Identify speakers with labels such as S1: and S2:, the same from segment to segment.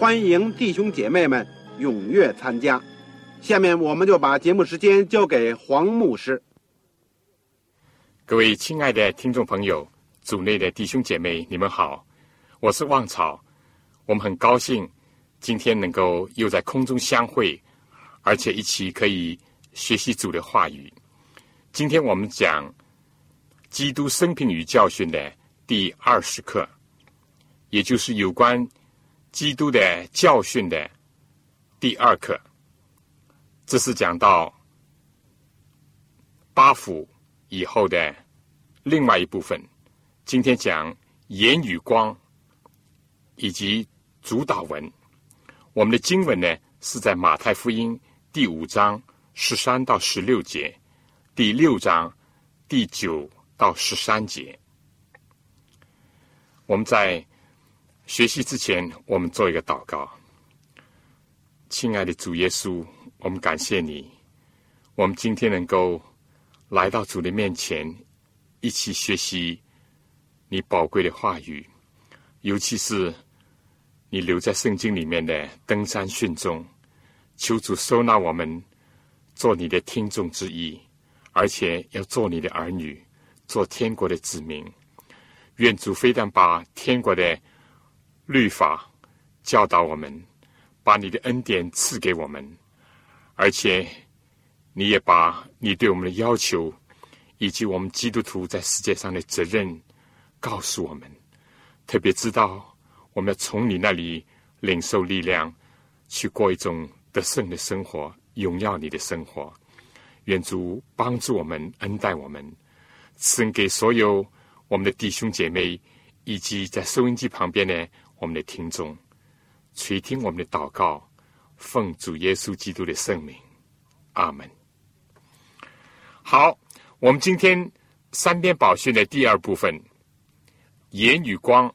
S1: 欢迎弟兄姐妹们踊跃参加。下面我们就把节目时间交给黄牧师。
S2: 各位亲爱的听众朋友、组内的弟兄姐妹，你们好，我是旺草。我们很高兴今天能够又在空中相会，而且一起可以学习主的话语。今天我们讲。基督生平与教训的第二十课，也就是有关基督的教训的第二课。这是讲到八福以后的另外一部分。今天讲言语光以及主导文。我们的经文呢是在马太福音第五章十三到十六节，第六章第九。到十三节，我们在学习之前，我们做一个祷告。亲爱的主耶稣，我们感谢你，我们今天能够来到主的面前，一起学习你宝贵的话语，尤其是你留在圣经里面的登山训中，求主收纳我们做你的听众之一，而且要做你的儿女。做天国的子民，愿主非但把天国的律法教导我们，把你的恩典赐给我们，而且你也把你对我们的要求，以及我们基督徒在世界上的责任告诉我们。特别知道我们要从你那里领受力量，去过一种得胜的生活，荣耀你的生活。愿主帮助我们，恩待我们。赐给所有我们的弟兄姐妹，以及在收音机旁边的我们的听众，垂听我们的祷告，奉主耶稣基督的圣名，阿门。好，我们今天三篇宝训的第二部分，言与光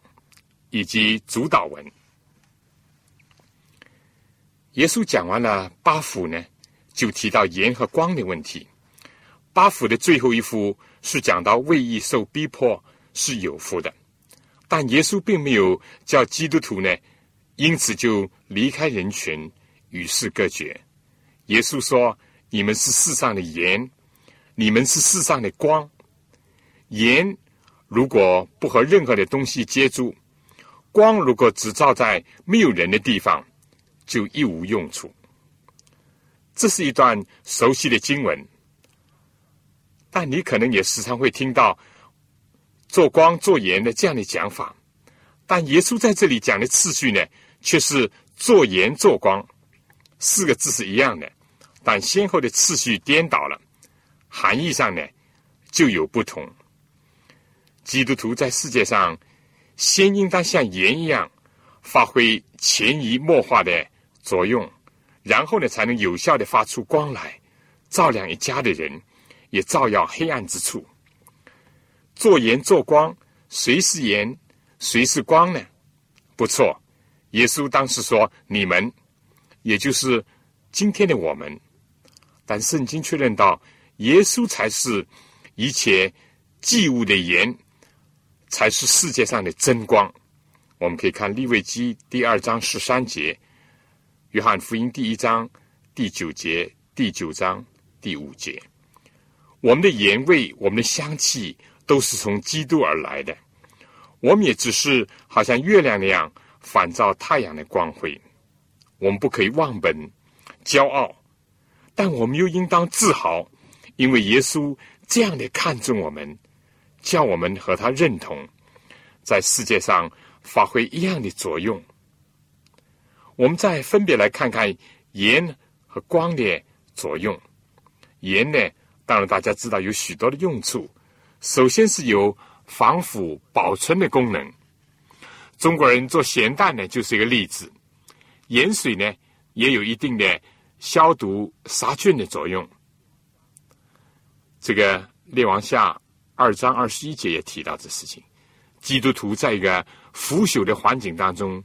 S2: 以及主导文。耶稣讲完了八福呢，就提到言和光的问题。八福的最后一幅。是讲到为义受逼迫是有福的，但耶稣并没有叫基督徒呢，因此就离开人群与世隔绝。耶稣说：“你们是世上的盐，你们是世上的光。盐如果不和任何的东西接触，光如果只照在没有人的地方，就一无用处。”这是一段熟悉的经文。但你可能也时常会听到“做光做盐”的这样的讲法，但耶稣在这里讲的次序呢，却是“做盐做光”，四个字是一样的，但先后的次序颠倒了，含义上呢就有不同。基督徒在世界上，先应当像盐一样，发挥潜移默化的作用，然后呢，才能有效的发出光来，照亮一家的人。也照耀黑暗之处。做盐做光，谁是盐，谁是光呢？不错，耶稣当时说：“你们，也就是今天的我们。”但圣经确认到，耶稣才是一切祭物的盐，才是世界上的真光。我们可以看利未记第二章十三节，约翰福音第一章第九节，第九章第五节。我们的盐味，我们的香气，都是从基督而来的。我们也只是好像月亮那样反照太阳的光辉。我们不可以忘本、骄傲，但我们又应当自豪，因为耶稣这样的看重我们，叫我们和他认同，在世界上发挥一样的作用。我们再分别来看看盐和光的作用。盐呢，当然大家知道有许多的用处，首先是有防腐保存的功能。中国人做咸蛋呢，就是一个例子。盐水呢，也有一定的消毒杀菌的作用。这个《列王下》二章二十一节也提到这事情。基督徒在一个腐朽的环境当中，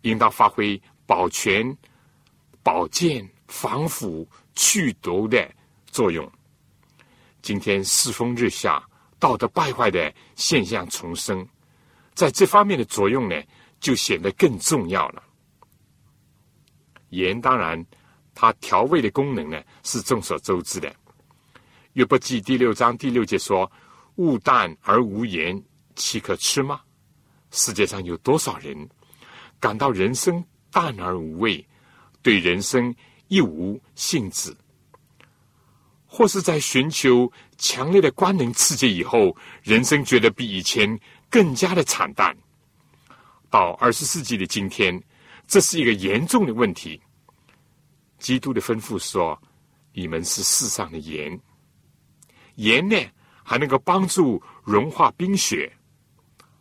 S2: 应当发挥保全、保健、防腐、去毒的作用。今天世风日下，道德败坏的现象重生。在这方面的作用呢，就显得更重要了。盐当然，它调味的功能呢是众所周知的。约伯记第六章第六节说：“物淡而无盐，岂可吃吗？”世界上有多少人感到人生淡而无味，对人生一无兴致，或是在寻求强烈的官能刺激以后，人生觉得比以前。更加的惨淡。到二十世纪的今天，这是一个严重的问题。基督的吩咐说：“你们是世上的盐，盐呢还能够帮助融化冰雪。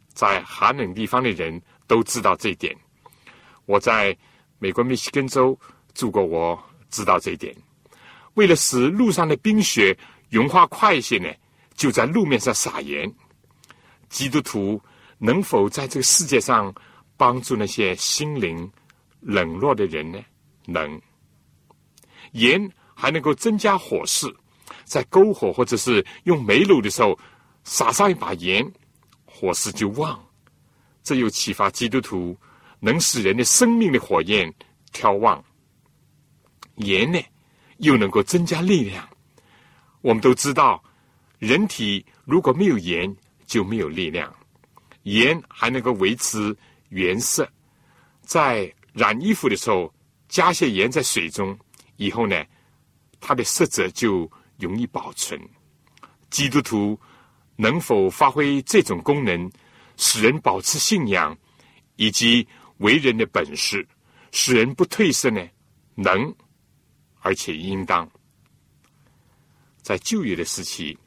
S2: 在寒冷地方的人都知道这一点。我在美国密西根州住过，我知道这一点。为了使路上的冰雪融化快一些呢，就在路面上撒盐。”基督徒能否在这个世界上帮助那些心灵冷落的人呢？能。盐还能够增加火势，在篝火或者是用煤炉的时候，撒上一把盐，火势就旺。这又启发基督徒能使人的生命的火焰挑旺。盐呢，又能够增加力量。我们都知道，人体如果没有盐，就没有力量，盐还能够维持原色。在染衣服的时候，加些盐在水中，以后呢，它的色泽就容易保存。基督徒能否发挥这种功能，使人保持信仰以及为人的本事，使人不褪色呢？能，而且应当。在旧约的时期。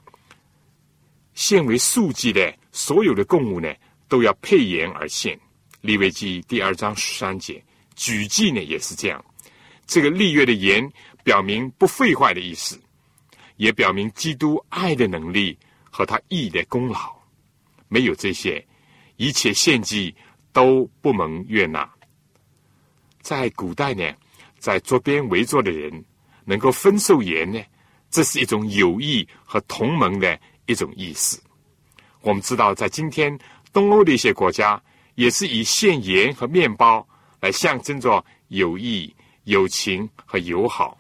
S2: 献为素祭的所有的供物呢，都要配盐而献。利未记第二章十三节，举祭呢也是这样。这个立约的盐，表明不废坏的意思，也表明基督爱的能力和他义的功劳。没有这些，一切献祭都不蒙悦纳。在古代呢，在桌边围坐的人能够分受盐呢，这是一种友谊和同盟的。一种意思，我们知道，在今天东欧的一些国家，也是以献盐和面包来象征着友谊、友情和友好。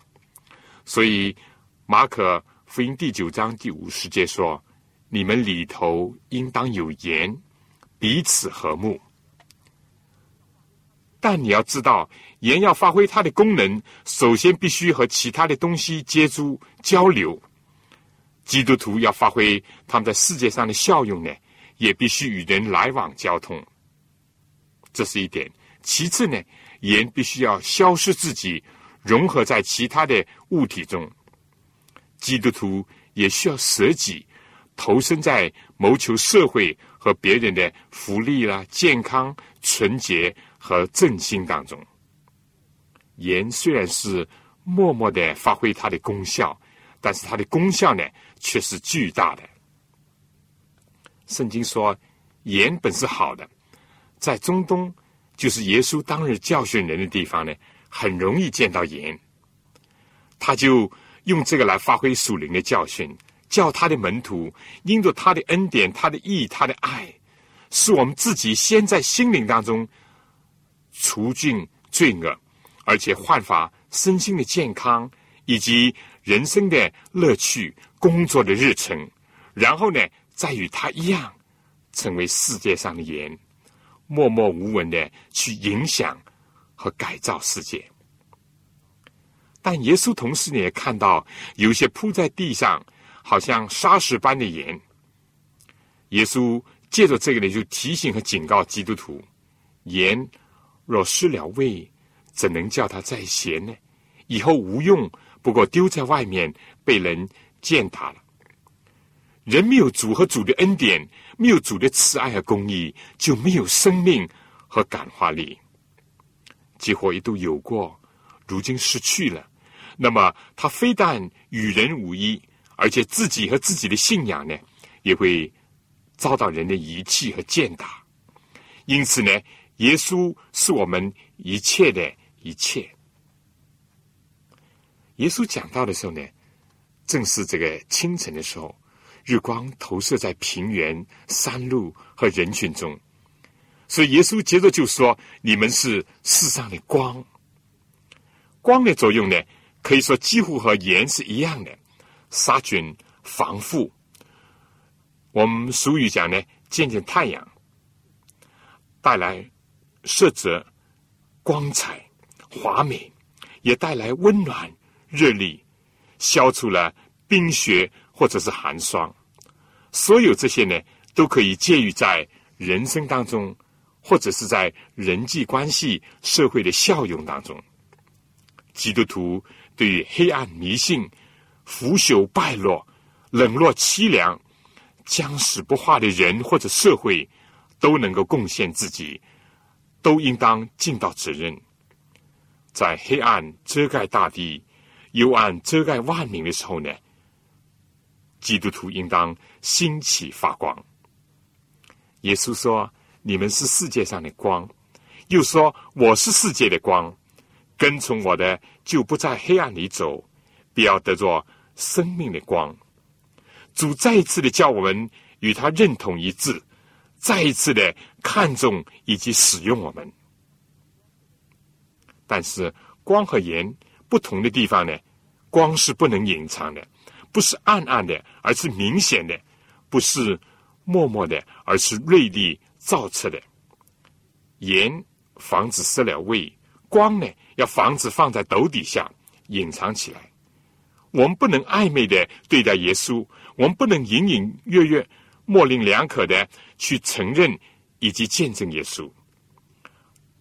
S2: 所以，马可福音第九章第五十节说：“你们里头应当有盐，彼此和睦。”但你要知道，盐要发挥它的功能，首先必须和其他的东西接触交流。基督徒要发挥他们在世界上的效用呢，也必须与人来往交通，这是一点。其次呢，盐必须要消失自己，融合在其他的物体中。基督徒也需要舍己，投身在谋求社会和别人的福利啦、健康、纯洁和振兴当中。盐虽然是默默的发挥它的功效，但是它的功效呢？却是巨大的。圣经说，盐本是好的，在中东，就是耶稣当日教训人的地方呢，很容易见到盐。他就用这个来发挥属灵的教训，叫他的门徒因着他的恩典、他的义、他的爱，使我们自己先在心灵当中除尽罪恶，而且焕发身心的健康以及人生的乐趣。工作的日程，然后呢，再与他一样，成为世界上的盐，默默无闻的去影响和改造世界。但耶稣同时呢也看到有些铺在地上，好像沙石般的盐。耶稣借着这个呢，就提醒和警告基督徒：盐若失了位，怎能叫他再咸呢？以后无用，不过丢在外面被人践踏了。人没有主和主的恩典，没有主的慈爱和公义，就没有生命和感化力。几乎一度有过，如今失去了。那么他非但与人无异，而且自己和自己的信仰呢，也会遭到人的遗弃和践踏。因此呢，耶稣是我们一切的一切。耶稣讲到的时候呢，正是这个清晨的时候。日光投射在平原、山路和人群中，所以耶稣接着就说：“你们是世上的光。光的作用呢，可以说几乎和盐是一样的，杀菌、防腐。我们俗语讲呢，见见太阳，带来色泽、光彩、华美，也带来温暖、热力，消除了冰雪。”或者是寒霜，所有这些呢，都可以介于在人生当中，或者是在人际关系、社会的效用当中。基督徒对于黑暗、迷信、腐朽、败落、冷落、凄凉、僵死不化的人或者社会，都能够贡献自己，都应当尽到责任。在黑暗遮盖大地、幽暗遮盖万民的时候呢？基督徒应当兴起发光。耶稣说：“你们是世界上的光。”又说：“我是世界的光，跟从我的就不在黑暗里走，必要得着生命的光。”主再一次的叫我们与他认同一致，再一次的看重以及使用我们。但是光和盐不同的地方呢？光是不能隐藏的。不是暗暗的，而是明显的；不是默默的，而是锐利照彻的。盐防止失了味，光呢要防止放在斗底下隐藏起来。我们不能暧昧的对待耶稣，我们不能隐隐约约、模棱两可的去承认以及见证耶稣。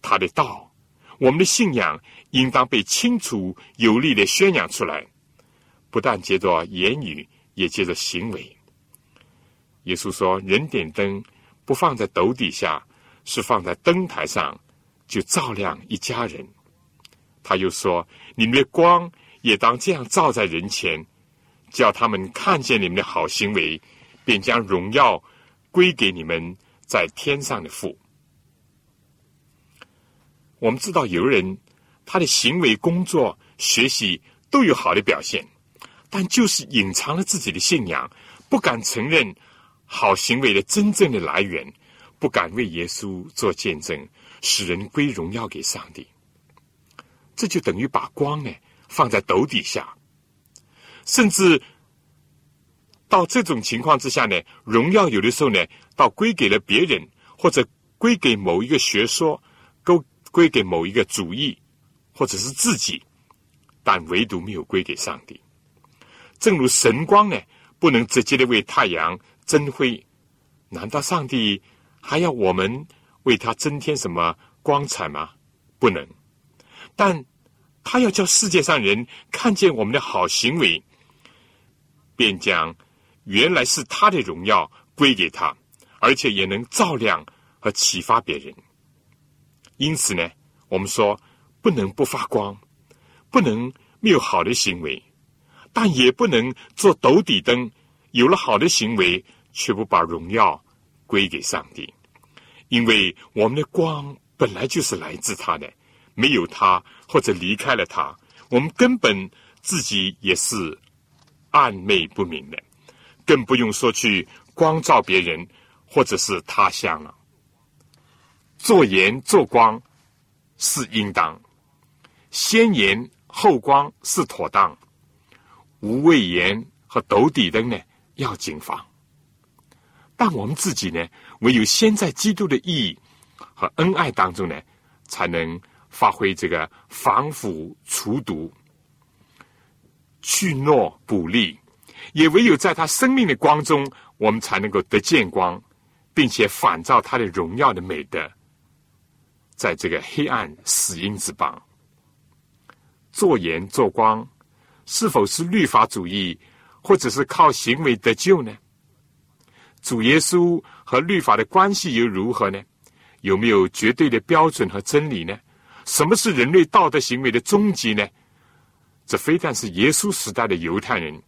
S2: 他的道，我们的信仰应当被清楚有力的宣扬出来。不但接着言语，也接着行为。耶稣说：“人点灯，不放在斗底下，是放在灯台上，就照亮一家人。”他又说：“你们的光也当这样照在人前，叫他们看见你们的好行为，便将荣耀归给你们在天上的父。”我们知道，有人他的行为、工作、学习都有好的表现。但就是隐藏了自己的信仰，不敢承认好行为的真正的来源，不敢为耶稣做见证，使人归荣耀给上帝。这就等于把光呢放在斗底下，甚至到这种情况之下呢，荣耀有的时候呢，倒归给了别人，或者归给某一个学说，归归给某一个主义，或者是自己，但唯独没有归给上帝。正如神光呢，不能直接的为太阳增辉，难道上帝还要我们为他增添什么光彩吗？不能。但他要叫世界上人看见我们的好行为，便将原来是他的荣耀归给他，而且也能照亮和启发别人。因此呢，我们说不能不发光，不能没有好的行为。但也不能做斗底灯，有了好的行为，却不把荣耀归给上帝，因为我们的光本来就是来自他的，没有他或者离开了他，我们根本自己也是暗昧不明的，更不用说去光照别人或者是他乡了。做盐做光是应当，先盐后光是妥当。无畏盐和斗底灯呢，要谨防。但我们自己呢，唯有先在基督的意义和恩爱当中呢，才能发挥这个防腐除毒。去诺补利，也唯有在他生命的光中，我们才能够得见光，并且反照他的荣耀的美德，在这个黑暗死荫之邦，做盐做光，是否是律法主义，或者是靠行为得救呢？主耶稣和律法的关系又如何呢？有没有绝对的标准和真理呢？什么是人类道德行为的终极呢？这非但是耶稣时代的犹太人、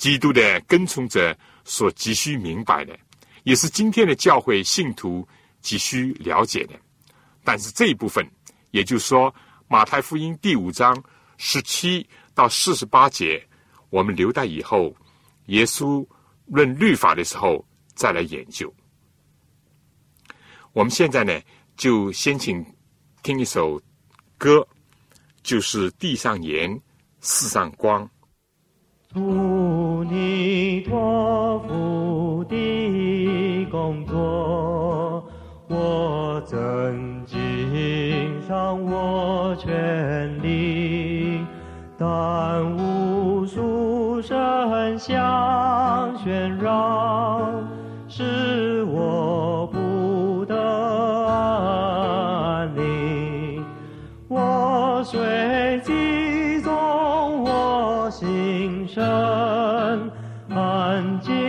S2: 基督的跟从者所急需明白的，也是今天的教会信徒急需了解的。但是这一部分，也就是说，马太福音第五章十七到四十八节，我们留待以后耶稣论律法的时候再来研究。我们现在呢，就先请听一首歌，就是《地上盐，世上光》。
S3: 祝你托付的工作，我曾尽上我全力，但无数声响喧扰，是安静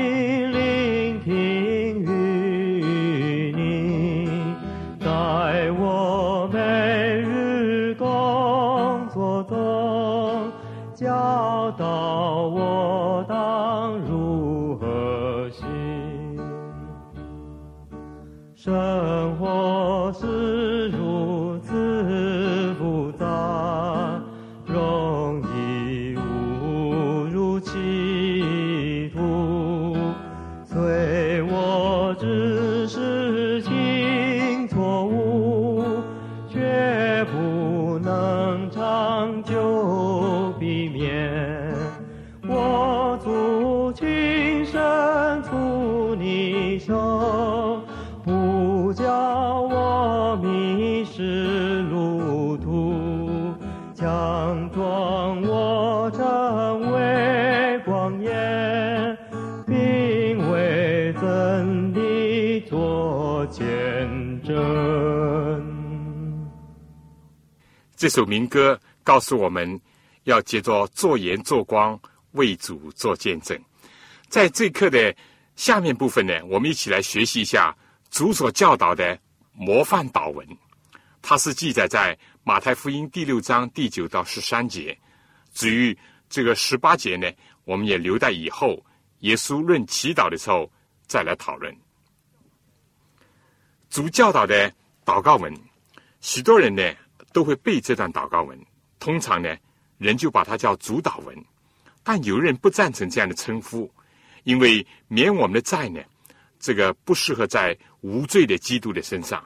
S2: 这首民歌告诉我们要借着做盐做光，为主做见证。在这课的下面部分呢，我们一起来学习一下主所教导的模范祷文。它是记载在马太福音第六章第九到十三节。至于这个十八节呢，我们也留待以后耶稣论祈祷的时候再来讨论。主教导的祷告文，许多人呢都会背这段祷告文，通常呢人就把它叫主祷文，但有人不赞成这样的称呼，因为免我们的债呢，这个不适合在无罪的基督的身上，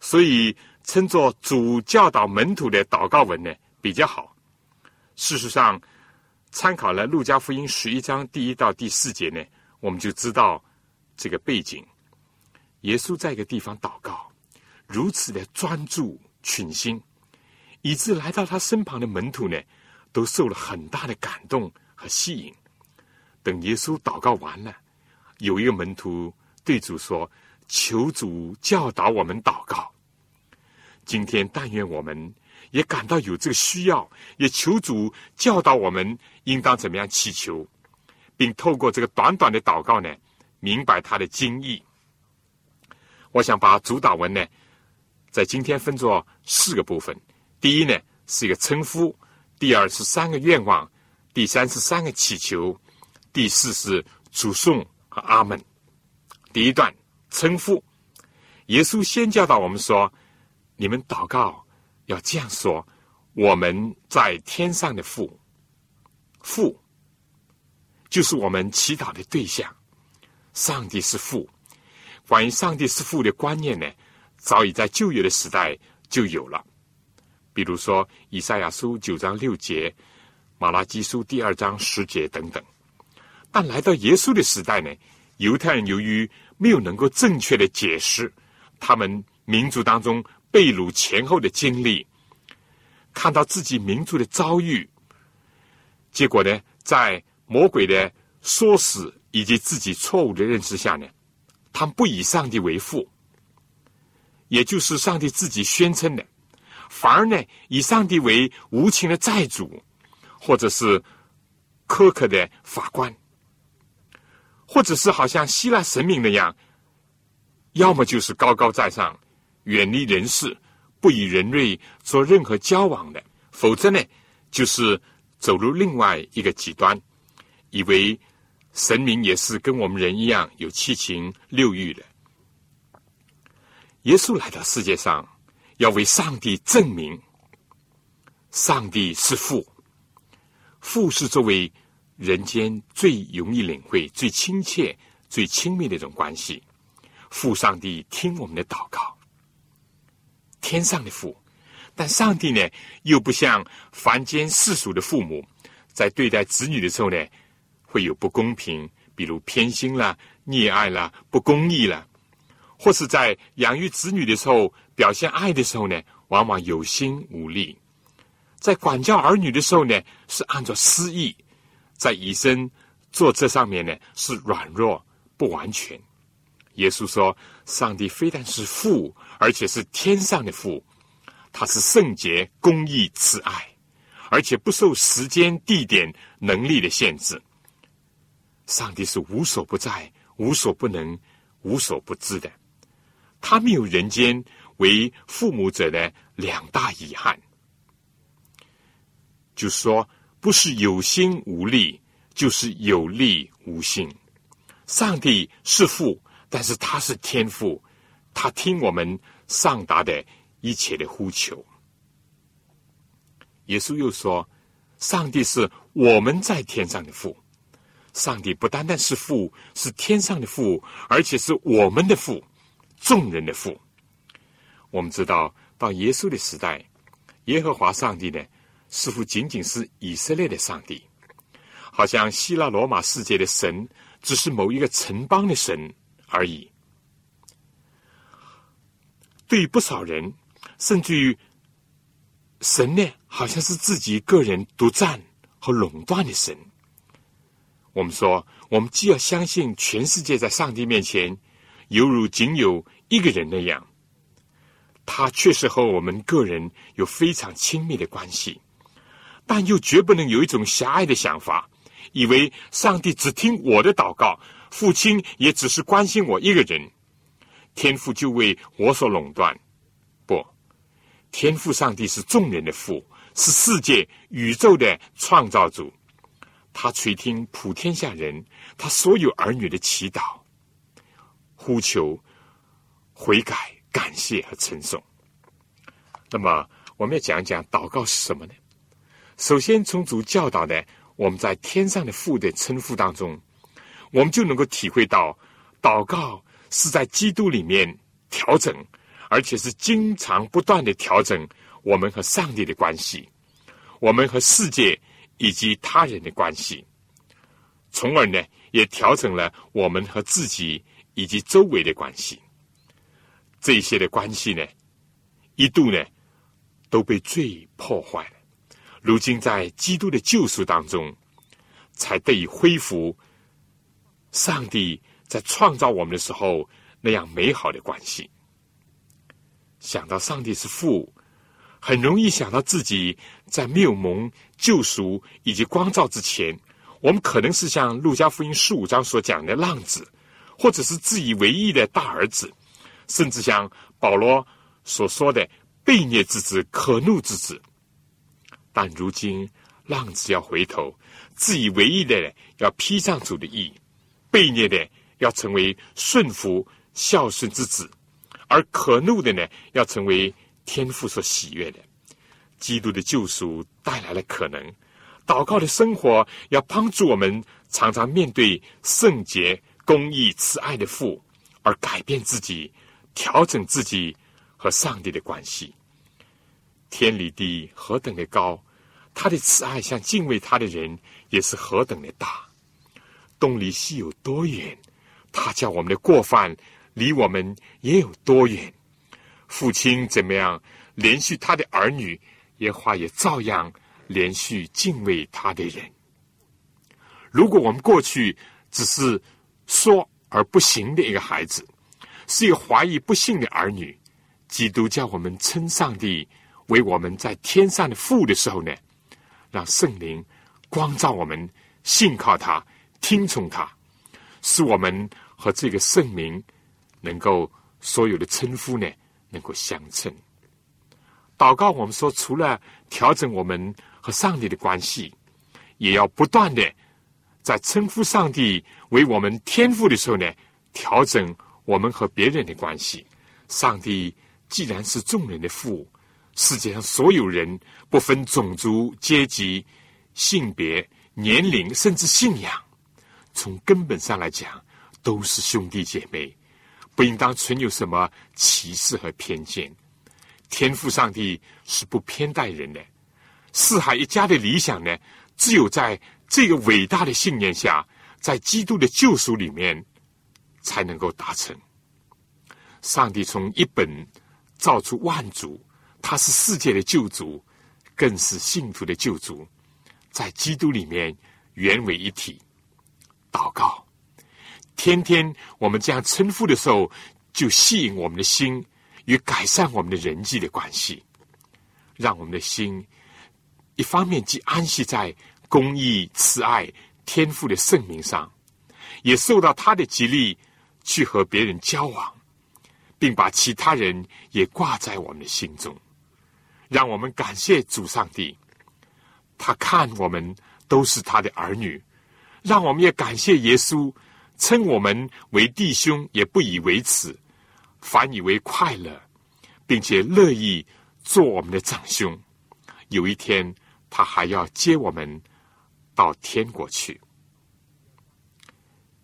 S2: 所以称作主教导门徒的祷告文呢比较好。事实上，参考了路加福音十一章第一到第四节呢，我们就知道这个背景。耶稣在一个地方祷告，如此的专注群心，以致来到他身旁的门徒呢，都受了很大的感动和吸引。等耶稣祷告完了，有一个门徒对主说：“求主教导我们祷告。”今天但愿我们也感到有这个需要，也求主教导我们应当怎么样祈求，并透过这个短短的祷告呢，明白他的经意。我想把主导文呢，在今天分作四个部分。第一呢是一个称呼，第二是三个愿望，第三是三个祈求，第四是主颂和阿门。第一段称呼，耶稣先教导我们说：“你们祷告要这样说：我们在天上的父，父就是我们祈祷的对象，上帝是父。”关于上帝是父的观念呢，早已在旧约的时代就有了。比如说，以赛亚书九章六节、马拉基书第二章十节等等。但来到耶稣的时代呢，犹太人由于没有能够正确的解释他们民族当中被掳前后的经历，看到自己民族的遭遇，结果呢，在魔鬼的唆使以及自己错误的认识下呢，他们不以上帝为父，也就是上帝自己宣称的，反而呢，以上帝为无情的债主，或者是苛刻的法官，或者是好像希腊神明那样，要么就是高高在上，远离人世，不与人类做任何交往的，否则呢，就是走入另外一个极端。以为神明也是跟我们人一样有七情六欲的。耶稣来到世界上，要为上帝证明，上帝是父，父是作为人间最容易领会、最亲切、最亲密的一种关系。父上帝听我们的祷告，天上的父，但上帝呢，又不像凡间世俗的父母，在对待子女的时候呢。会有不公平，比如偏心啦、溺爱啦、不公义啦，或是在养育子女的时候表现爱的时候呢，往往有心无力；在管教儿女的时候呢，是按照私意；在以身作则上面呢，是软弱不完全。耶稣说：“上帝非但是父，而且是天上的父，他是圣洁、公义、慈爱，而且不受时间、地点、能力的限制。”上帝是无所不在、无所不能、无所不知的，他没有人间为父母者的两大遗憾，就是说，不是有心无力，就是有力无心。上帝是父，但是他是天父，他听我们上达的一切的呼求。耶稣又说，上帝是我们在天上的父。上帝不单单是父，是天上的父，而且是我们的父，众人的父。我们知道，到耶稣的时代，耶和华上帝呢，似乎仅仅是以色列的上帝，好像希腊罗马世界的神只是某一个城邦的神而已。对于不少人，甚至于神呢，好像是自己个人独占和垄断的神。我们说，我们既要相信全世界在上帝面前犹如仅有一个人那样，他确实和我们个人有非常亲密的关系，但又绝不能有一种狭隘的想法，以为上帝只听我的祷告，父亲也只是关心我一个人，天父就为我所垄断。不，天父上帝是众人的父，是世界宇宙的创造主。他垂听普天下人，他所有儿女的祈祷、呼求、悔改、感谢和称颂。那么，我们要讲一讲祷告是什么呢？首先，从主教导的我们在天上的父的称呼当中，我们就能够体会到，祷告是在基督里面调整，而且是经常不断的调整我们和上帝的关系，我们和世界。以及他人的关系，从而呢，也调整了我们和自己以及周围的关系。这些的关系呢，一度呢，都被罪破坏了。如今在基督的救赎当中，才得以恢复上帝在创造我们的时候那样美好的关系。想到上帝是父。很容易想到自己在没有蒙救赎以及光照之前，我们可能是像路加福音十五章所讲的浪子，或者是自以为意的大儿子，甚至像保罗所说的悖逆之子、可怒之子。但如今浪子要回头，自以为意的要披上主的衣，悖逆的要成为顺服孝顺之子，而可怒的呢，要成为。天父所喜悦的，基督的救赎带来了可能。祷告的生活要帮助我们常常面对圣洁、公义、慈爱的父，而改变自己，调整自己和上帝的关系。天离地何等的高，他的慈爱向敬畏他的人也是何等的大。东离西有多远，他叫我们的过犯离我们也有多远。父亲怎么样连续他的儿女，耶华也照样连续敬畏他的人。如果我们过去只是说而不行的一个孩子，是有怀疑不信的儿女，基督叫我们称上帝为我们在天上的父的时候呢，让圣灵光照我们，信靠他，听从他，使我们和这个圣名能够所有的称呼呢能够相称。祷告，我们说，除了调整我们和上帝的关系，也要不断的在称呼上帝为我们天父的时候呢，调整我们和别人的关系。上帝既然是众人的父，世界上所有人不分种族、阶级、性别、年龄，甚至信仰，从根本上来讲，都是兄弟姐妹，不应当存有什么歧视和偏见。天赋上帝是不偏待人的，四海一家的理想呢，只有在这个伟大的信念下，在基督的救赎里面，才能够达成。上帝从一本造出万族，他是世界的救主，更是信徒的救主，在基督里面原为一体。祷告，天天我们这样称呼的时候，就吸引我们的心。与改善我们的人际的关系，让我们的心一方面既安息在公义、慈爱、天赋的圣名上，也受到他的激励去和别人交往，并把其他人也挂在我们的心中。让我们感谢主上帝，他看我们都是他的儿女。让我们也感谢耶稣，称我们为弟兄，也不以为耻。反以为快乐，并且乐意做我们的长兄。有一天，他还要接我们到天国去。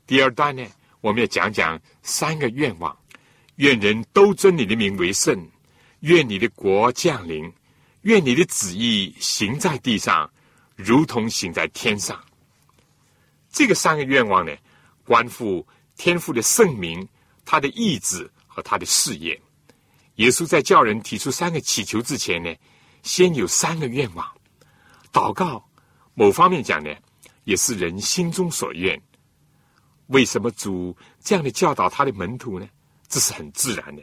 S2: 第二段呢，我们要讲讲三个愿望：愿人都尊你的名为圣；愿你的国降临；愿你的旨意行在地上，如同行在天上。这个三个愿望呢，关乎天父的圣名，他的意志。和他的事业，耶稣在叫人提出三个祈求之前呢，先有三个愿望。祷告，某方面讲呢，也是人心中所愿。为什么主这样的教导他的门徒呢？这是很自然的。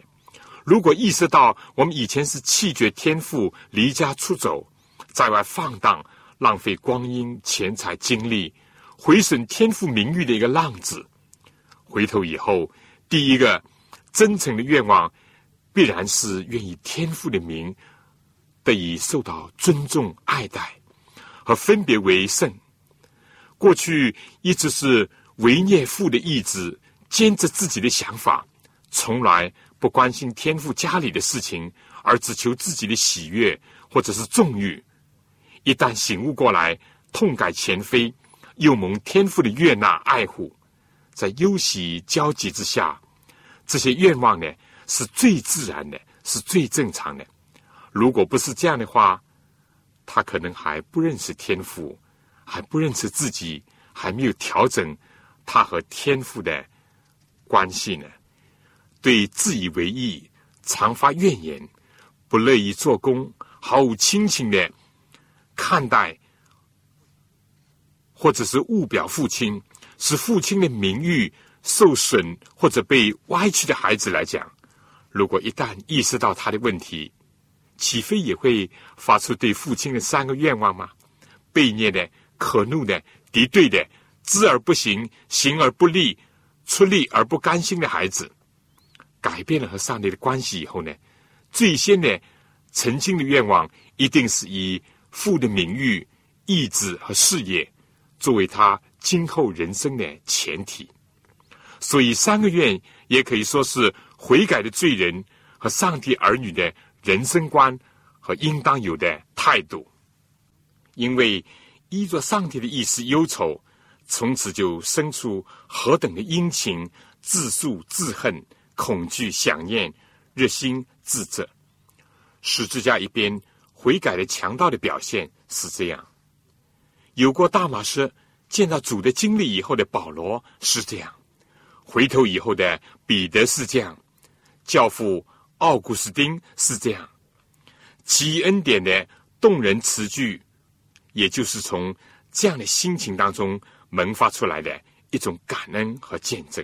S2: 如果意识到我们以前是弃绝天赋、离家出走，在外放荡、浪费光阴、钱财、精力，毁损天赋名誉的一个浪子，回头以后，第一个。真诚的愿望，必然是愿意天赋的名得以受到尊重、爱戴和分别为圣。过去一直是违逆父的意志，坚持自己的想法，从来不关心天父家里的事情，而只求自己的喜悦或者是纵欲。一旦醒悟过来，痛改前非，又蒙天父的悦纳爱护，在忧喜交集之下。这些愿望呢，是最自然的，是最正常的。如果不是这样的话，他可能还不认识天赋，还不认识自己，还没有调整他和天赋的关系呢。对自以为意，常发怨言，不乐意做工，毫无亲情的看待，或者是误表父亲，使父亲的名誉。受损或者被歪曲的孩子来讲，如果一旦意识到他的问题，岂非也会发出对父亲的三个愿望吗？悖逆的、可怒的、敌对的、知而不行、行而不立、出力而不甘心的孩子，改变了和上帝的关系以后呢？最先的曾经的愿望，一定是以父的名誉、意志和事业作为他今后人生的前提。所以，三个愿也可以说是悔改的罪人和上帝儿女的人生观和应当有的态度。因为依着上帝的意思忧愁，从此就生出何等的殷勤、自诉、自恨、恐惧、想念、热心、自责。十字架一边悔改的强盗的表现是这样；有过大马士见到主的经历以后的保罗是这样。回头以后的彼得是这样，教父奥古斯丁是这样，奇恩典的动人词句，也就是从这样的心情当中萌发出来的一种感恩和见证。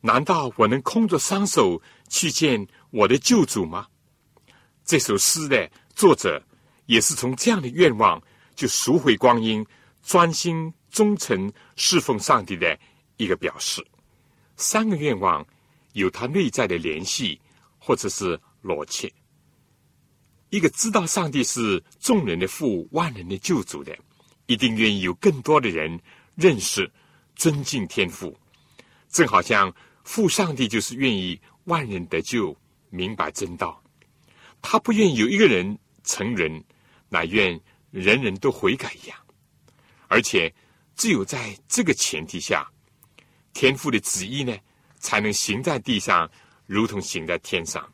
S2: 难道我能空着双手去见我的救主吗？这首诗的作者也是从这样的愿望，就赎回光阴，专心忠诚侍奉上帝的一个表示。三个愿望有他内在的联系，或者是逻辑。一个知道上帝是众人的父、万人的救主的，一定愿意有更多的人认识、尊敬天父，正好像。父上帝就是愿意万人得救、明白真道，他不愿意有一个人成人，乃愿人人都悔改一样。而且只有在这个前提下，天父的旨意呢，才能行在地上，如同行在天上。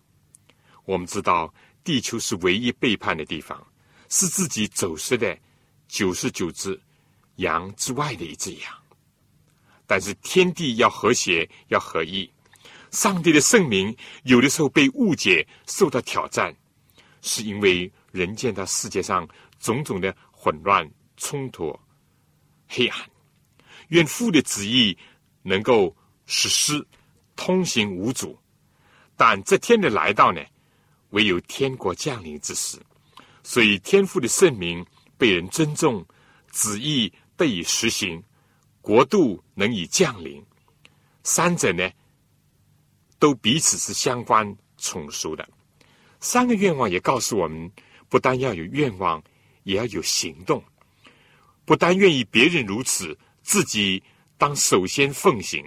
S2: 我们知道，地球是唯一背叛的地方，是自己走失的九十九只羊之外的一只羊。但是天地要和谐，要合一。上帝的圣名有的时候被误解，受到挑战，是因为人见到世界上种种的混乱、冲突、黑暗。愿父的旨意能够实施，通行无阻。但这天的来到呢，唯有天国降临之时，所以天父的圣名被人尊重，旨意得以实行。国度能以降临，三者呢，都彼此是相关重属的。三个愿望也告诉我们，不但要有愿望，也要有行动。不但愿意别人如此，自己当首先奉行。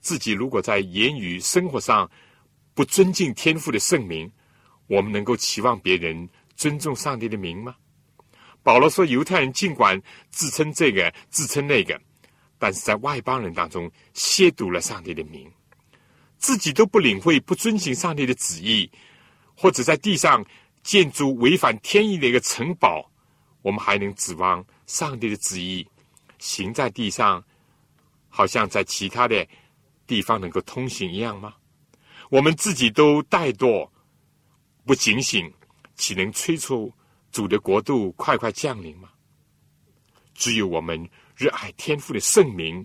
S2: 自己如果在言语生活上不尊敬天父的圣名，我们能够期望别人尊重上帝的名吗？保罗说：“犹太人尽管自称这个，自称那个。”但是在外邦人当中亵渎了上帝的名，自己都不领会、不遵行上帝的旨意，或者在地上建筑违反天意的一个城堡，我们还能指望上帝的旨意行在地上，好像在其他的地方能够通行一样吗？我们自己都怠惰、不警醒，岂能催促主的国度快快降临吗？只有我们。热爱天赋的圣名、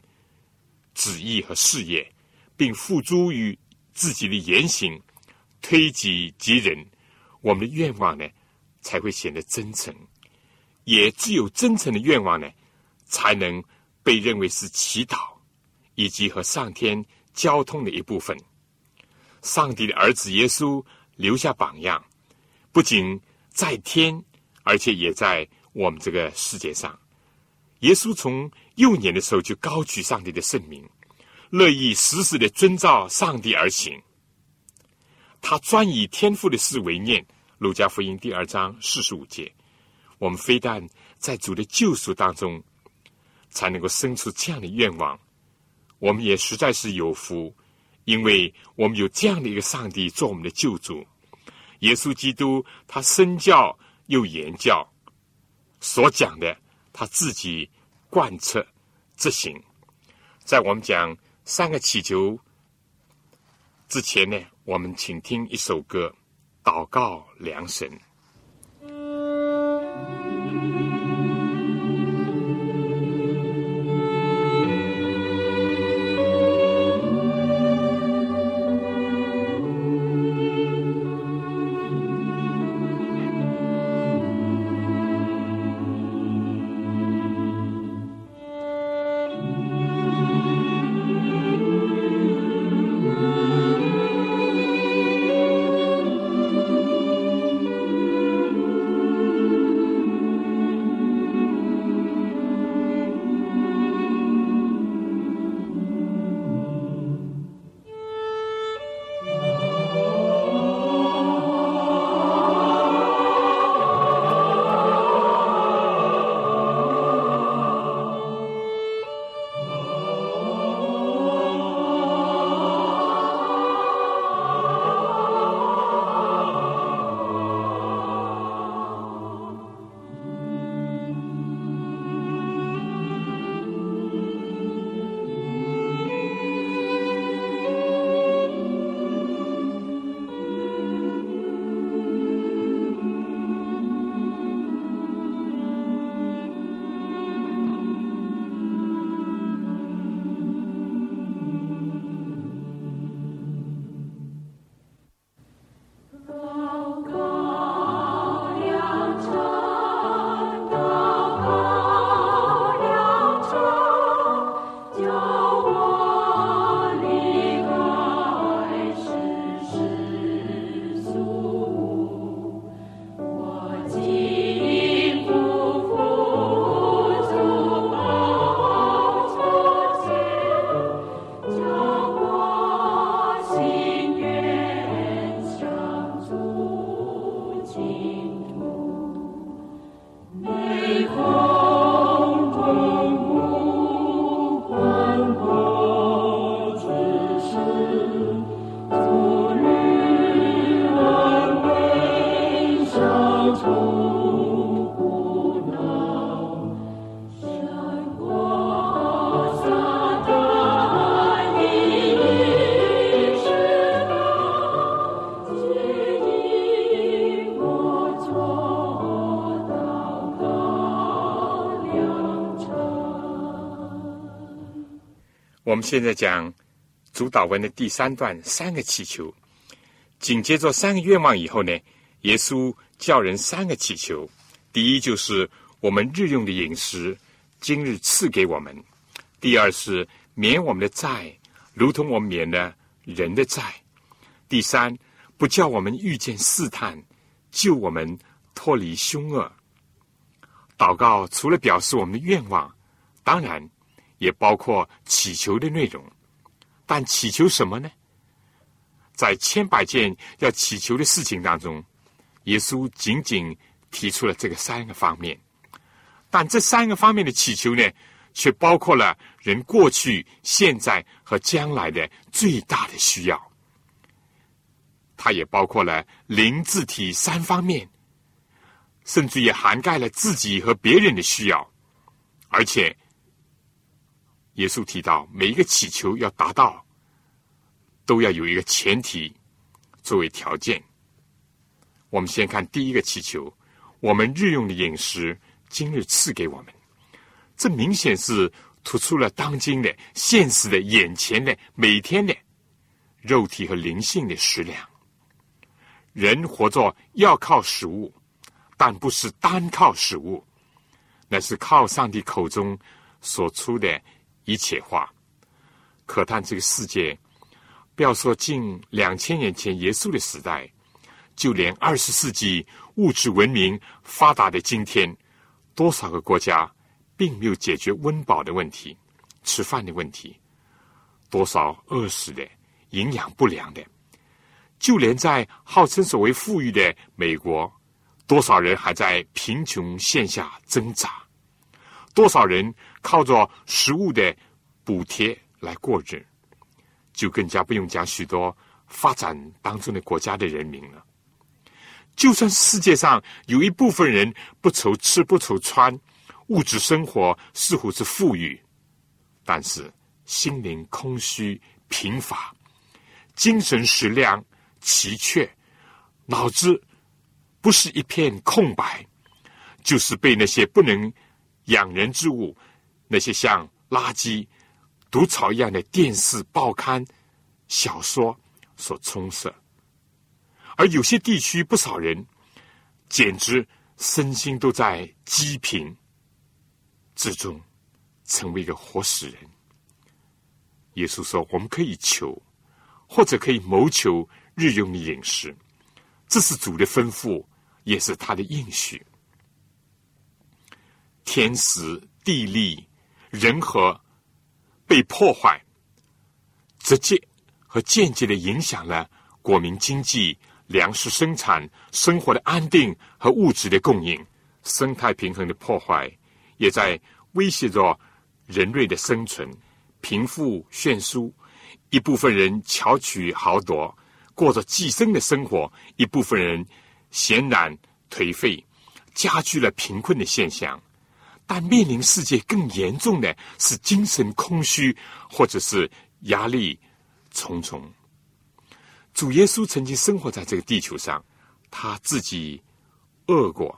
S2: 旨意和事业，并付诸于自己的言行，推己及人，我们的愿望呢，才会显得真诚。也只有真诚的愿望呢，才能被认为是祈祷以及和上天交通的一部分。上帝的儿子耶稣留下榜样，不仅在天，而且也在我们这个世界上。耶稣从幼年的时候就高举上帝的圣名，乐意时时的遵照上帝而行。他专以天父的事为念。路加福音第二章四十五节，我们非但在主的救赎当中才能够生出这样的愿望，我们也实在是有福，因为我们有这样的一个上帝做我们的救主。耶稣基督他身教又言教，所讲的。他自己贯彻执行，在我们讲三个祈求之前呢，我们请听一首歌，祷告良神。现在讲主导文的第三段，三个祈求。紧接着三个愿望以后呢，耶稣叫人三个祈求。第一就是我们日用的饮食，今日赐给我们；第二是免我们的债，如同我们免了人的债；第三不叫我们遇见试探，救我们脱离凶恶。祷告除了表示我们的愿望，当然。也包括祈求的内容，但祈求什么呢？在千百件要祈求的事情当中，耶稣仅仅提出了这个三个方面，但这三个方面的祈求呢，却包括了人过去、现在和将来的最大的需要。它也包括了灵、字体三方面，甚至也涵盖了自己和别人的需要，而且。耶稣提到，每一个祈求要达到，都要有一个前提作为条件。我们先看第一个祈求：我们日用的饮食，今日赐给我们。这明显是突出了当今的现实的眼前的每天的肉体和灵性的食粮。人活着要靠食物，但不是单靠食物，那是靠上帝口中所出的。一切化，可叹这个世界，不要说近两千年前耶稣的时代，就连二十世纪物质文明发达的今天，多少个国家并没有解决温饱的问题、吃饭的问题，多少饿死的、营养不良的，就连在号称所谓富裕的美国，多少人还在贫穷线下挣扎。多少人靠着食物的补贴来过日，就更加不用讲许多发展当中的国家的人民了。就算世界上有一部分人不愁吃不愁穿，物质生活似乎是富裕，但是心灵空虚贫乏，精神食粮奇缺，脑子不是一片空白，就是被那些不能。养人之物，那些像垃圾、毒草一样的电视、报刊、小说所充塞，而有些地区不少人简直身心都在积贫之中，成为一个活死人。耶稣说：“我们可以求，或者可以谋求日用的饮食，这是主的吩咐，也是他的应许。”天时、地利、人和被破坏，直接和间接的影响了国民经济、粮食生产、生活的安定和物质的供应。生态平衡的破坏，也在威胁着人类的生存。贫富悬殊，一部分人巧取豪夺，过着寄生的生活；一部分人闲然颓废，加剧了贫困的现象。但面临世界更严重的是精神空虚，或者是压力重重。主耶稣曾经生活在这个地球上，他自己饿过，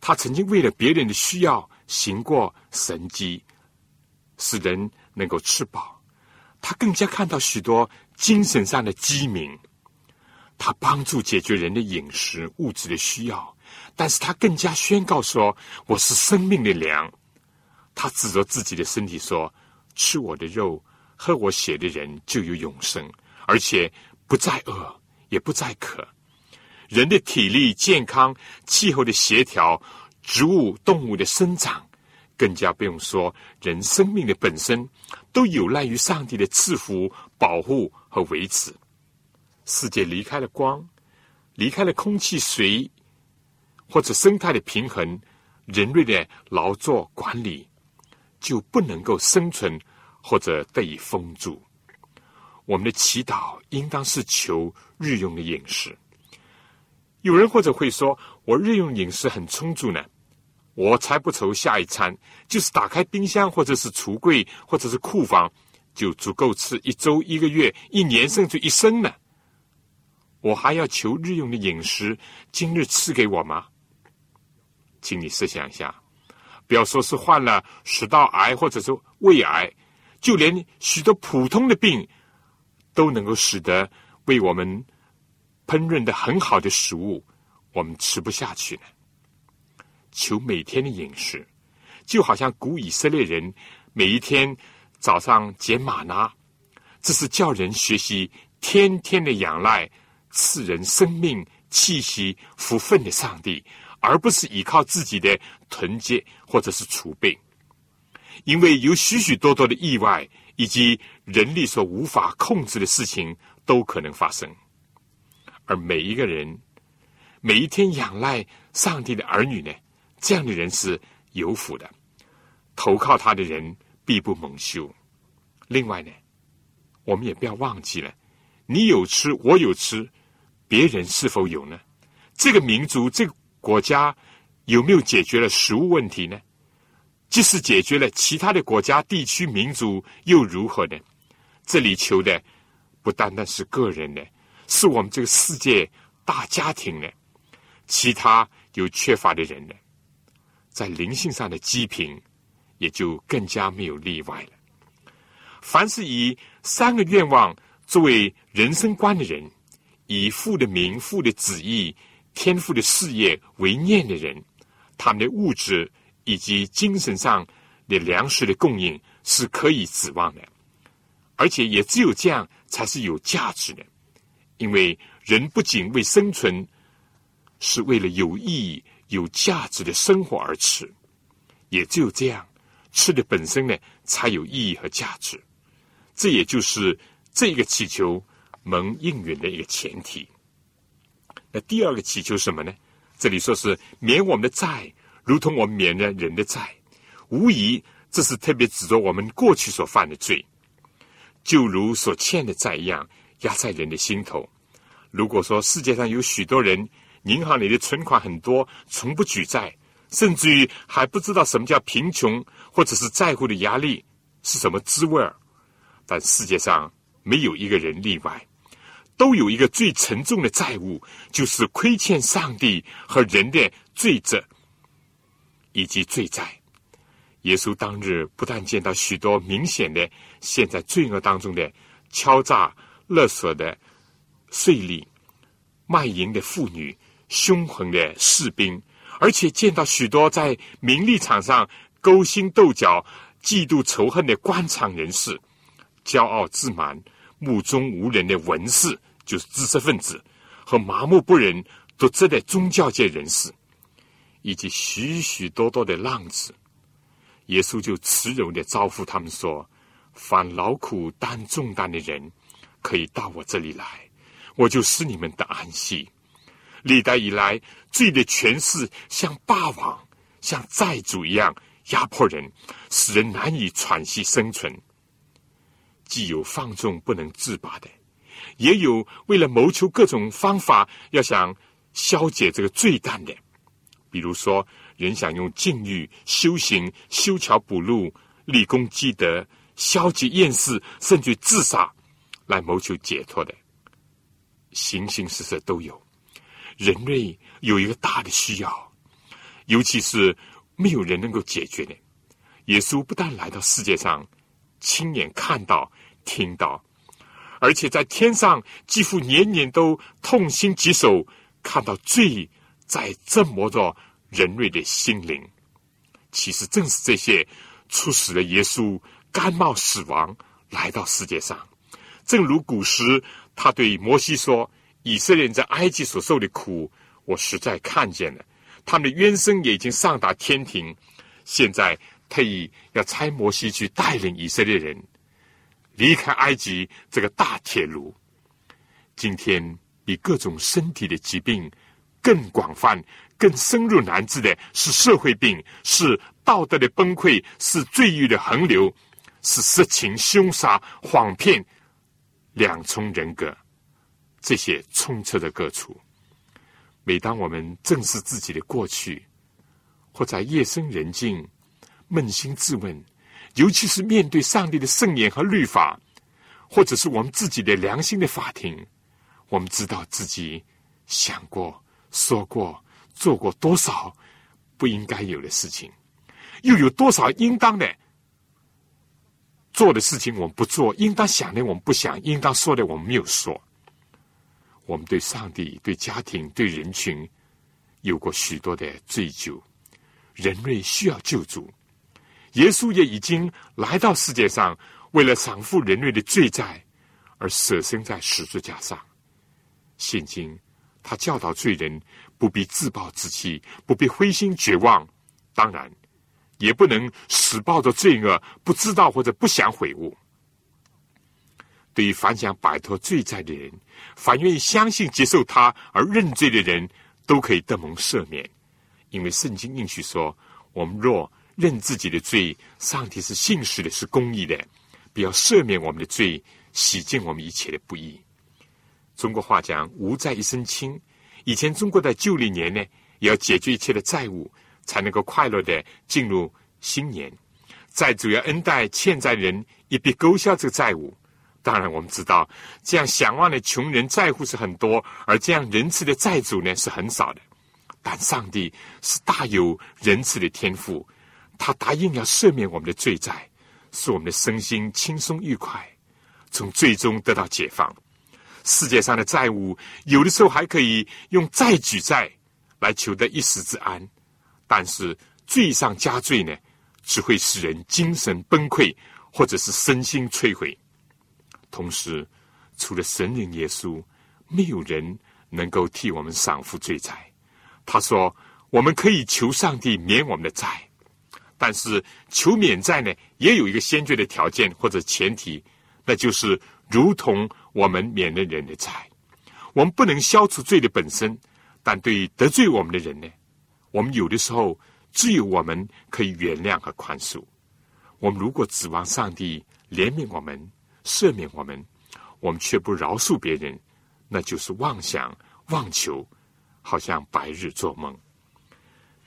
S2: 他曾经为了别人的需要行过神迹，使人能够吃饱。他更加看到许多精神上的饥民，他帮助解决人的饮食物质的需要。但是他更加宣告说：“我是生命的粮。”他指着自己的身体说：“吃我的肉，喝我血的人就有永生，而且不再饿，也不再渴。人的体力健康、气候的协调、植物动物的生长，更加不用说人生命的本身，都有赖于上帝的赐福、保护和维持。世界离开了光，离开了空气、水。”或者生态的平衡，人类的劳作管理就不能够生存或者得以封住。我们的祈祷应当是求日用的饮食。有人或者会说：“我日用饮食很充足呢，我才不愁下一餐，就是打开冰箱或者是橱柜或者是库房，就足够吃一周、一个月、一年甚至一生呢。我还要求日用的饮食，今日赐给我吗？”请你设想一下，不要说是患了食道癌或者是胃癌，就连许多普通的病，都能够使得为我们烹饪的很好的食物，我们吃不下去呢。求每天的饮食，就好像古以色列人每一天早上捡马拿，这是叫人学习天天的仰赖赐人生命气息福分的上帝。而不是依靠自己的囤积或者是储备，因为有许许多多的意外以及人力所无法控制的事情都可能发生，而每一个人每一天仰赖上帝的儿女呢，这样的人是有福的，投靠他的人必不蒙羞。另外呢，我们也不要忘记了，你有吃，我有吃，别人是否有呢？这个民族，这个。国家有没有解决了食物问题呢？即使解决了，其他的国家、地区、民族又如何呢？这里求的不单单是个人的，是我们这个世界大家庭的。其他有缺乏的人呢，在灵性上的积贫，也就更加没有例外了。凡是以三个愿望作为人生观的人，以父的名、父的旨意。天赋的事业为念的人，他们的物质以及精神上的粮食的供应是可以指望的，而且也只有这样才是有价值的。因为人不仅为生存，是为了有意义、有价值的生活而吃，也只有这样，吃的本身呢才有意义和价值。这也就是这个祈求蒙应允的一个前提。那第二个祈求什么呢？这里说是免我们的债，如同我们免了人的债。无疑，这是特别指着我们过去所犯的罪，就如所欠的债一样压在人的心头。如果说世界上有许多人银行里的存款很多，从不举债，甚至于还不知道什么叫贫穷，或者是债务的压力是什么滋味儿，但世界上没有一个人例外。都有一个最沉重的债务，就是亏欠上帝和人的罪责以及罪债。耶稣当日不但见到许多明显的陷在罪恶当中的敲诈勒索的税吏、卖淫的妇女、凶狠的士兵，而且见到许多在名利场上勾心斗角、嫉妒仇恨的官场人士、骄傲自满、目中无人的文士。就是知识分子和麻木不仁、独自的宗教界人士，以及许许多多的浪子，耶稣就慈柔的招呼他们说：“凡劳苦担重担的人，可以到我这里来，我就使你们得安息。历代以来，罪的权势像霸王、像债主一样压迫人，使人难以喘息生存。既有放纵不能自拔的。”也有为了谋求各种方法，要想消解这个罪担的，比如说人想用禁欲、修行、修桥补路、立功积德、消极厌世，甚至自杀，来谋求解脱的，形形色色都有。人类有一个大的需要，尤其是没有人能够解决的。耶稣不但来到世界上，亲眼看到、听到。而且在天上，几乎年年都痛心疾首，看到罪在折磨着人类的心灵。其实正是这些促使了耶稣甘冒死亡来到世界上。正如古时他对摩西说：“以色列人在埃及所受的苦，我实在看见了，他们的冤声也已经上达天庭。现在特意要差摩西去带领以色列人。”离开埃及这个大铁炉，今天比各种身体的疾病更广泛、更深入难治的是社会病，是道德的崩溃，是罪欲的横流，是色情、凶杀、谎骗、两重人格，这些充斥着各处。每当我们正视自己的过去，或在夜深人静扪心自问，尤其是面对上帝的圣言和律法，或者是我们自己的良心的法庭，我们知道自己想过、说过。做过多少不应该有的事情，又有多少应当的做的事情我们不做，应当想的我们不想，应当说的我们没有说。我们对上帝、对家庭、对人群有过许多的追究。人类需要救主，耶稣也已经来到世界上，为了偿付人类的罪债而舍身在十字架上。现今他教导罪人。不必自暴自弃，不必灰心绝望，当然，也不能死抱着罪恶，不知道或者不想悔悟。对于凡想摆脱罪债的人，凡愿意相信接受他而认罪的人，都可以得蒙赦免，因为圣经应许说：我们若认自己的罪，上帝是信实的，是公义的，必要赦免我们的罪，洗净我们一切的不义。中国话讲：无债一身轻。以前中国的旧历年呢，也要解决一切的债务，才能够快乐的进入新年。债主要恩待欠债人，一笔勾销这个债务。当然，我们知道这样想望的穷人债户是很多，而这样仁慈的债主呢是很少的。但上帝是大有仁慈的天赋，他答应要赦免我们的罪债，使我们的身心轻松愉快，从最终得到解放。世界上的债务，有的时候还可以用债举债来求得一时之安，但是罪上加罪呢，只会使人精神崩溃，或者是身心摧毁。同时，除了神人耶稣，没有人能够替我们偿付罪债。他说：“我们可以求上帝免我们的债，但是求免债呢，也有一个先决的条件或者前提，那就是如同。”我们免了人的债，我们不能消除罪的本身，但对于得罪我们的人呢，我们有的时候只有我们可以原谅和宽恕。我们如果指望上帝怜悯我们、赦免我们，我们却不饶恕别人，那就是妄想、妄求，好像白日做梦。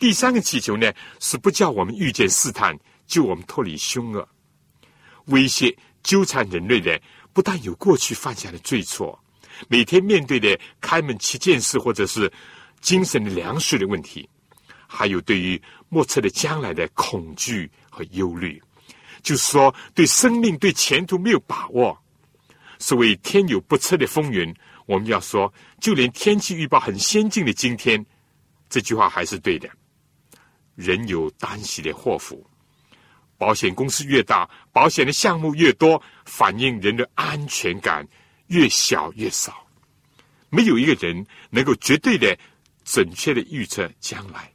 S2: 第三个祈求呢，是不叫我们遇见试探，救我们脱离凶恶、威胁、纠缠人类的。不但有过去犯下的罪错，每天面对的开门七件事，或者是精神的粮食的问题，还有对于莫测的将来的恐惧和忧虑，就是说对生命、对前途没有把握。所谓天有不测的风云，我们要说，就连天气预报很先进的今天，这句话还是对的。人有单喜的祸福。保险公司越大，保险的项目越多，反映人的安全感越小越少。没有一个人能够绝对的、准确的预测将来，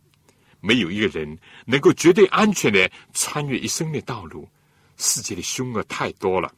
S2: 没有一个人能够绝对安全的穿越一生的道路。世界的凶恶太多了。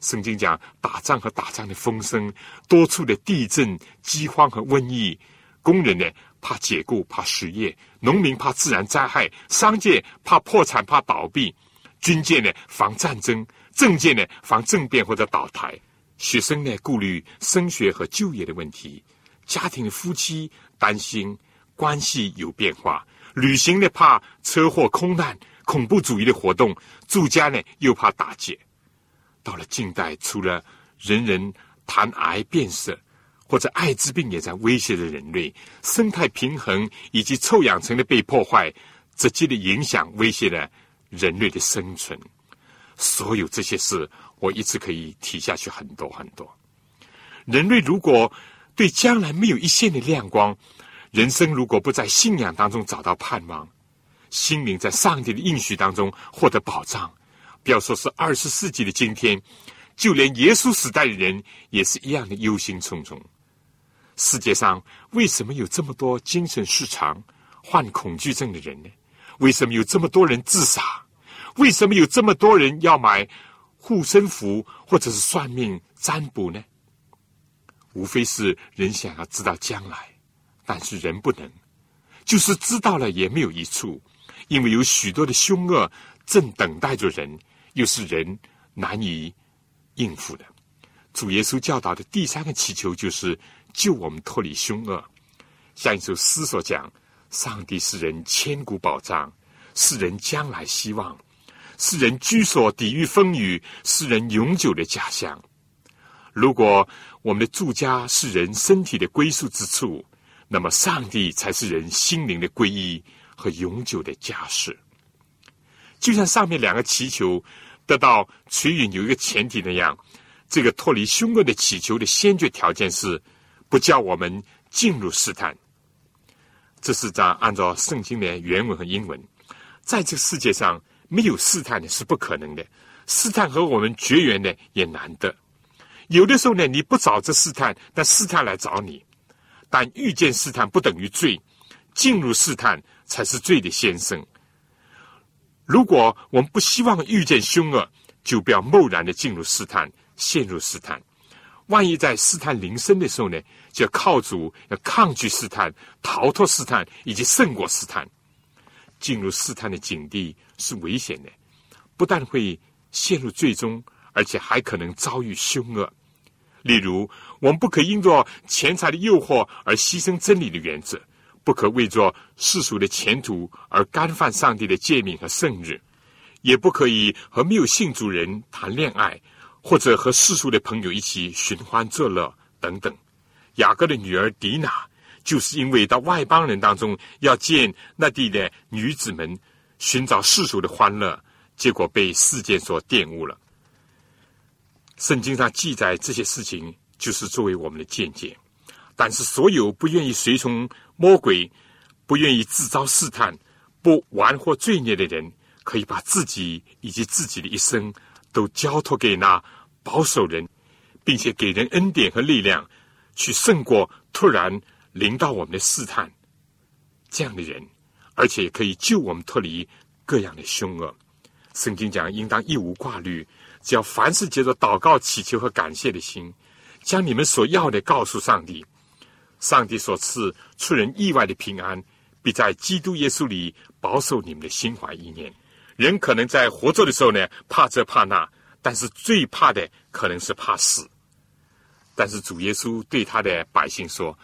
S2: 圣经讲打仗和打仗的风声，多处的地震、饥荒和瘟疫，工人呢怕解雇、怕失业，农民怕自然灾害，商界怕破产、怕倒闭。军舰呢防战争，政界呢防政变或者倒台，学生呢顾虑升学和就业的问题，家庭的夫妻担心关系有变化，旅行呢怕车祸空难，恐怖主义的活动，住家呢又怕打劫。到了近代，除了人人谈癌变色，或者艾滋病也在威胁着人类，生态平衡以及臭氧层的被破坏，直接的影响威胁了。人类的生存，所有这些事，我一直可以提下去很多很多。人类如果对将来没有一线的亮光，人生如果不在信仰当中找到盼望，心灵在上帝的应许当中获得保障，不要说是二十世纪的今天，就连耶稣时代的人也是一样的忧心忡忡。世界上为什么有这么多精神失常、患恐惧症的人呢？为什么有这么多人自杀？为什么有这么多人要买护身符或者是算命占卜呢？无非是人想要知道将来，但是人不能，就是知道了也没有益处，因为有许多的凶恶正等待着人，又是人难以应付的。主耶稣教导的第三个祈求就是救我们脱离凶恶。像一首诗所讲：“上帝是人千古保障，是人将来希望，是人居所抵御风雨，是人永久的家乡。”如果我们的住家是人身体的归宿之处，那么上帝才是人心灵的皈依和永久的家室。就像上面两个祈求得到垂允有一个前提那样。这个脱离凶恶的祈求的先决条件是，不叫我们进入试探。这是在按照圣经的原文和英文，在这个世界上没有试探的是不可能的，试探和我们绝缘的也难得。有的时候呢，你不找这试探，但试探来找你。但遇见试探不等于罪，进入试探才是罪的先生。如果我们不希望遇见凶恶，就不要贸然的进入试探。陷入试探，万一在试探临身的时候呢，就要靠主，要抗拒试探，逃脱试探，以及胜过试探。进入试探的境地是危险的，不但会陷入最终，而且还可能遭遇凶恶。例如，我们不可因着钱财的诱惑而牺牲真理的原则，不可为着世俗的前途而干犯上帝的诫命和圣日，也不可以和没有信主人谈恋爱。或者和世俗的朋友一起寻欢作乐等等，雅各的女儿迪娜就是因为到外邦人当中要见那地的女子们，寻找世俗的欢乐，结果被世界所玷污了。圣经上记载这些事情，就是作为我们的见解。但是，所有不愿意随从魔鬼、不愿意自招试探、不玩或罪孽的人，可以把自己以及自己的一生都交托给那。保守人，并且给人恩典和力量，去胜过突然临到我们的试探。这样的人，而且可以救我们脱离各样的凶恶。圣经讲，应当一无挂虑，只要凡事接着祷告、祈求和感谢的心，将你们所要的告诉上帝。上帝所赐出人意外的平安，必在基督耶稣里保守你们的心怀意念。人可能在活着的时候呢，怕这怕那。但是最怕的可能是怕死。但是主耶稣对他的百姓说：“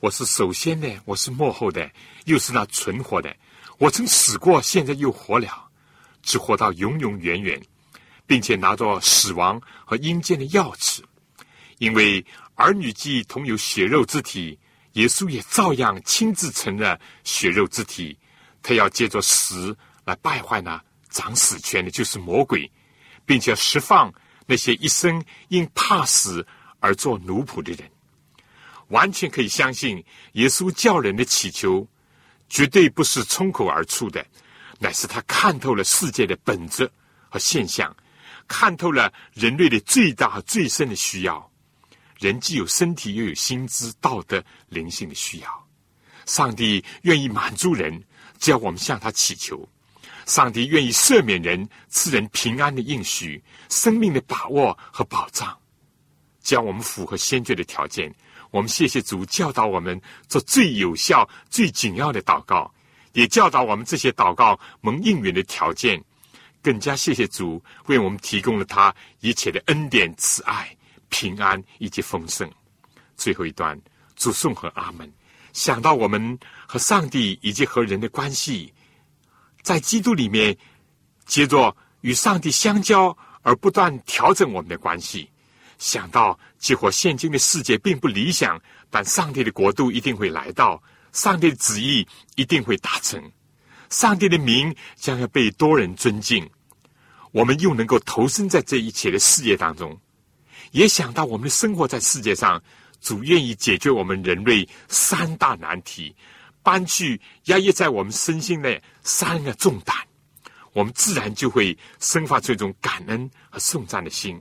S2: 我是首先的，我是幕后的，又是那存活的。我曾死过，现在又活了，只活到永永远远，并且拿着死亡和阴间的钥匙。因为儿女既同有血肉之体，耶稣也照样亲自成了血肉之体。他要借着死来败坏那掌死权的，就是魔鬼。”并且释放那些一生因怕死而做奴仆的人，完全可以相信耶稣叫人的祈求，绝对不是冲口而出的，乃是他看透了世界的本质和现象，看透了人类的最大最深的需要。人既有身体，又有心智、道德、灵性的需要，上帝愿意满足人，只要我们向他祈求。上帝愿意赦免人、赐人平安的应许、生命的把握和保障，只要我们符合先决的条件。我们谢谢主教导我们做最有效、最紧要的祷告，也教导我们这些祷告蒙应允的条件。更加谢谢主为我们提供了他一切的恩典、慈爱、平安以及丰盛。最后一段，主颂和阿门。想到我们和上帝以及和人的关系。在基督里面，接着与上帝相交，而不断调整我们的关系。想到，结果现今的世界并不理想，但上帝的国度一定会来到，上帝的旨意一定会达成，上帝的名将要被多人尊敬。我们又能够投身在这一切的事业当中，也想到我们生活在世界上，主愿意解决我们人类三大难题。搬去压抑在我们身心的三个重担，我们自然就会生发出一种感恩和颂赞的心。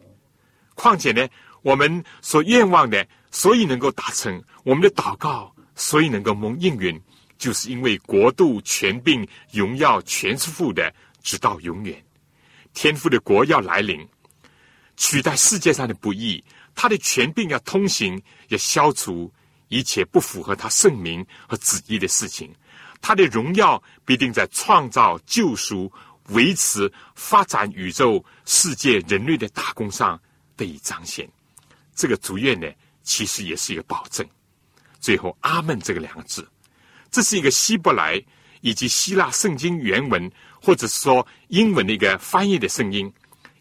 S2: 况且呢，我们所愿望的，所以能够达成我们的祷告，所以能够蒙应允，就是因为国度、权柄、荣耀全是父的，直到永远。天父的国要来临，取代世界上的不义，他的权柄要通行，要消除。一切不符合他圣名和旨意的事情，他的荣耀必定在创造、救赎、维持、发展宇宙世界人类的大功上得以彰显。这个祝愿呢，其实也是一个保证。最后，“阿门”这个两个字，这是一个希伯来以及希腊圣经原文，或者是说英文的一个翻译的声音，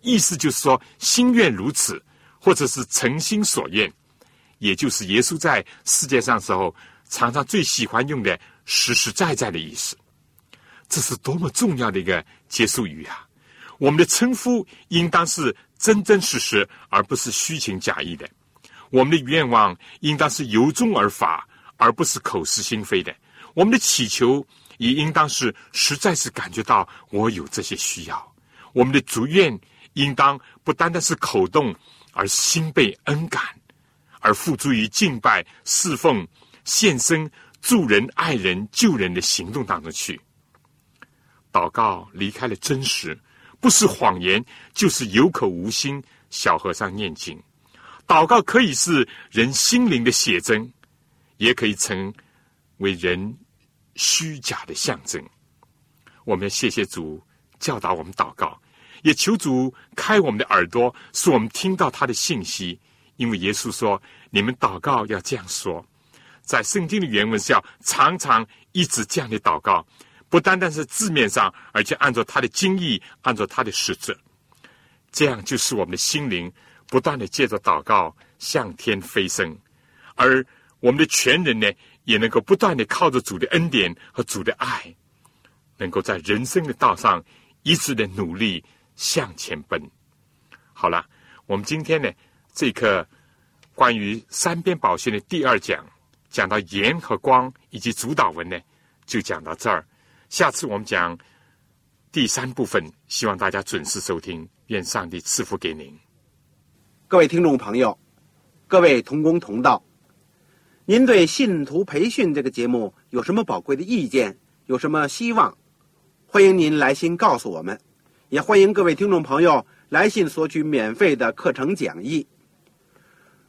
S2: 意思就是说心愿如此，或者是诚心所愿，也就是耶稣在世界上时候常常最喜欢用的。实实在在的意思，这是多么重要的一个结束语啊！我们的称呼应当是真真实实，而不是虚情假意的；我们的愿望应当是由衷而发，而不是口是心非的；我们的祈求也应当是实在是感觉到我有这些需要；我们的祝愿应当不单单是口动，而心被恩感，而付诸于敬拜、侍奉、献身。助人、爱人、救人的行动当中去，祷告离开了真实，不是谎言，就是有口无心。小和尚念经，祷告可以是人心灵的写真，也可以成为人虚假的象征。我们要谢谢主教导我们祷告，也求主开我们的耳朵，使我们听到他的信息。因为耶稣说：“你们祷告要这样说。”在圣经的原文是要常常一直这样的祷告，不单单是字面上，而且按照他的经意，按照他的实质，这样就是我们的心灵不断的借着祷告向天飞升，而我们的全人呢，也能够不断的靠着主的恩典和主的爱，能够在人生的道上一直的努力向前奔。好了，我们今天呢，这课关于三边宝训的第二讲。讲到盐和光以及主导文呢，就讲到这儿。下次我们讲第三部分，希望大家准时收听。愿上帝赐福给您，
S1: 各位听众朋友，各位同工同道，您对信徒培训这个节目有什么宝贵的意见？有什么希望？欢迎您来信告诉我们，也欢迎各位听众朋友来信索取免费的课程讲义。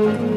S1: Thank you.